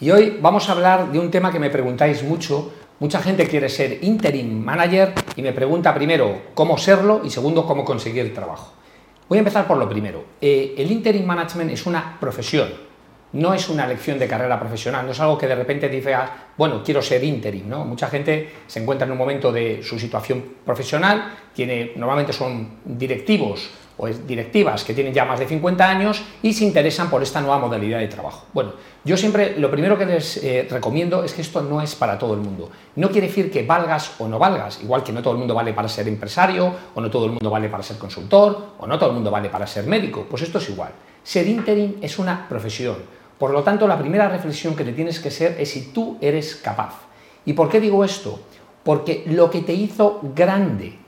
Y hoy vamos a hablar de un tema que me preguntáis mucho. Mucha gente quiere ser interim manager y me pregunta primero cómo serlo y segundo cómo conseguir trabajo. Voy a empezar por lo primero. Eh, el interim management es una profesión, no es una lección de carrera profesional, no es algo que de repente dice, ah, bueno, quiero ser interim, ¿no? Mucha gente se encuentra en un momento de su situación profesional, tiene, normalmente son directivos o directivas que tienen ya más de 50 años y se interesan por esta nueva modalidad de trabajo. Bueno, yo siempre lo primero que les eh, recomiendo es que esto no es para todo el mundo. No quiere decir que valgas o no valgas, igual que no todo el mundo vale para ser empresario, o no todo el mundo vale para ser consultor, o no todo el mundo vale para ser médico, pues esto es igual. Ser interim es una profesión. Por lo tanto, la primera reflexión que te tienes que ser es si tú eres capaz. ¿Y por qué digo esto? Porque lo que te hizo grande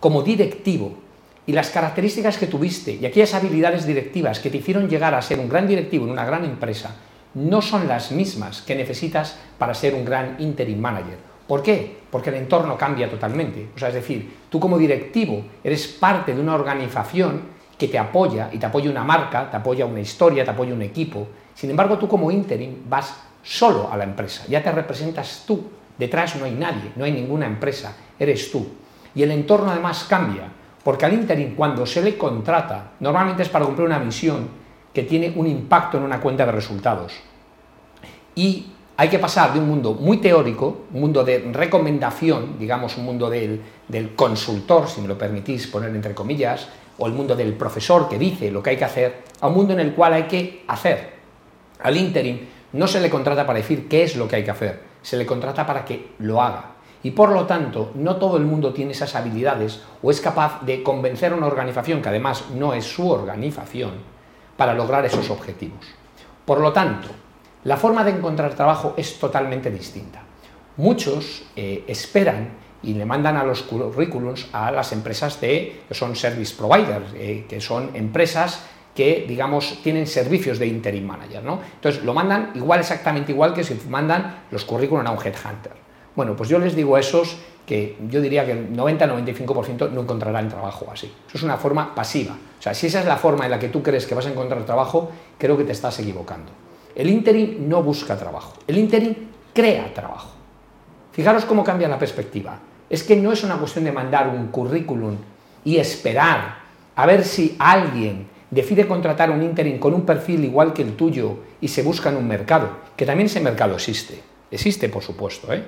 como directivo y las características que tuviste y aquellas habilidades directivas que te hicieron llegar a ser un gran directivo en una gran empresa no son las mismas que necesitas para ser un gran interim manager. ¿Por qué? Porque el entorno cambia totalmente. O sea, es decir, tú como directivo eres parte de una organización que te apoya y te apoya una marca, te apoya una historia, te apoya un equipo. Sin embargo, tú como interim vas solo a la empresa, ya te representas tú. Detrás no hay nadie, no hay ninguna empresa, eres tú. Y el entorno además cambia. Porque al interim, cuando se le contrata, normalmente es para cumplir una misión que tiene un impacto en una cuenta de resultados. Y hay que pasar de un mundo muy teórico, un mundo de recomendación, digamos un mundo del, del, consultor, si me lo permitís poner entre comillas, o el mundo del profesor que dice lo que hay que hacer, a un mundo en el cual hay que hacer. Al interim no se le contrata para decir qué es lo que hay que hacer, se le contrata para que lo haga. Y por lo tanto, no todo el mundo tiene esas habilidades o es capaz de convencer a una organización, que además no es su organización, para lograr esos objetivos. Por lo tanto, la forma de encontrar trabajo es totalmente distinta. Muchos eh, esperan y le mandan a los currículums a las empresas de, que son service providers, eh, que son empresas que, digamos, tienen servicios de interim manager. ¿no? Entonces, lo mandan igual, exactamente igual que si mandan los currículums a un headhunter. Bueno, pues yo les digo a esos que yo diría que el 90-95% no encontrarán trabajo así. Eso es una forma pasiva. O sea, si esa es la forma en la que tú crees que vas a encontrar trabajo, creo que te estás equivocando. El interim no busca trabajo, el interim crea trabajo. Fijaros cómo cambia la perspectiva. Es que no es una cuestión de mandar un currículum y esperar a ver si alguien decide contratar un interim con un perfil igual que el tuyo y se busca en un mercado, que también ese mercado existe. Existe, por supuesto, ¿eh?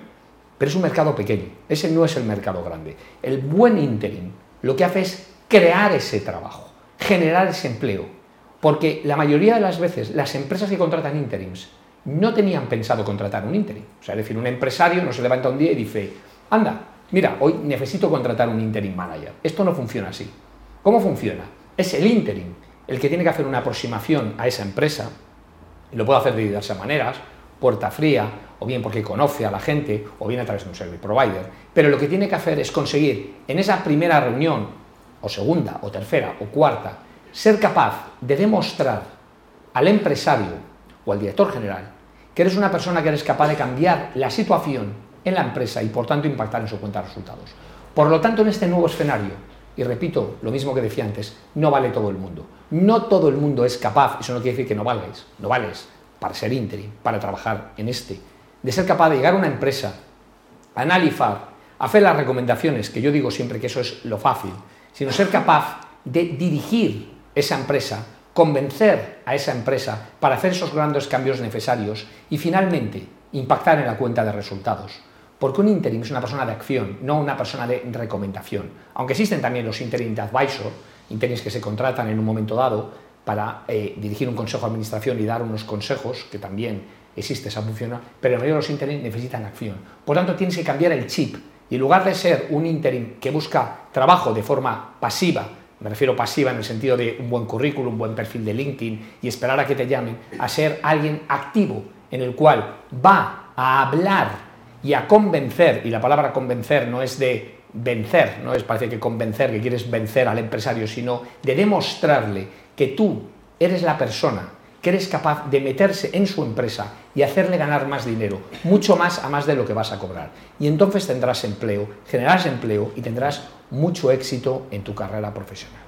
Pero es un mercado pequeño, ese no es el mercado grande. El buen interim lo que hace es crear ese trabajo, generar ese empleo, porque la mayoría de las veces las empresas que contratan interims no tenían pensado contratar un interim. O sea, es decir, un empresario no se levanta un día y dice, anda, mira, hoy necesito contratar un interim manager. Esto no funciona así. ¿Cómo funciona? Es el interim el que tiene que hacer una aproximación a esa empresa, y lo puede hacer de diversas maneras, puerta fría, o bien porque conoce a la gente, o bien a través de un service provider. Pero lo que tiene que hacer es conseguir en esa primera reunión, o segunda, o tercera, o cuarta, ser capaz de demostrar al empresario o al director general que eres una persona que eres capaz de cambiar la situación en la empresa y por tanto impactar en su cuenta de resultados. Por lo tanto, en este nuevo escenario, y repito lo mismo que decía antes, no vale todo el mundo. No todo el mundo es capaz, eso no quiere decir que no valgáis, no vales para ser interim, para trabajar en este de ser capaz de llegar a una empresa, analizar, hacer las recomendaciones, que yo digo siempre que eso es lo fácil, sino ser capaz de dirigir esa empresa, convencer a esa empresa para hacer esos grandes cambios necesarios y finalmente impactar en la cuenta de resultados. Porque un interim es una persona de acción, no una persona de recomendación. Aunque existen también los interim de advisor, interims que se contratan en un momento dado para eh, dirigir un consejo de administración y dar unos consejos que también existe esa función, pero mayoría de los interim necesitan acción. Por tanto, tienes que cambiar el chip y en lugar de ser un interim que busca trabajo de forma pasiva, me refiero pasiva en el sentido de un buen currículum, un buen perfil de LinkedIn y esperar a que te llamen, a ser alguien activo en el cual va a hablar y a convencer, y la palabra convencer no es de vencer, no es parece que convencer, que quieres vencer al empresario, sino de demostrarle que tú eres la persona que eres capaz de meterse en su empresa y hacerle ganar más dinero, mucho más a más de lo que vas a cobrar. Y entonces tendrás empleo, generarás empleo y tendrás mucho éxito en tu carrera profesional.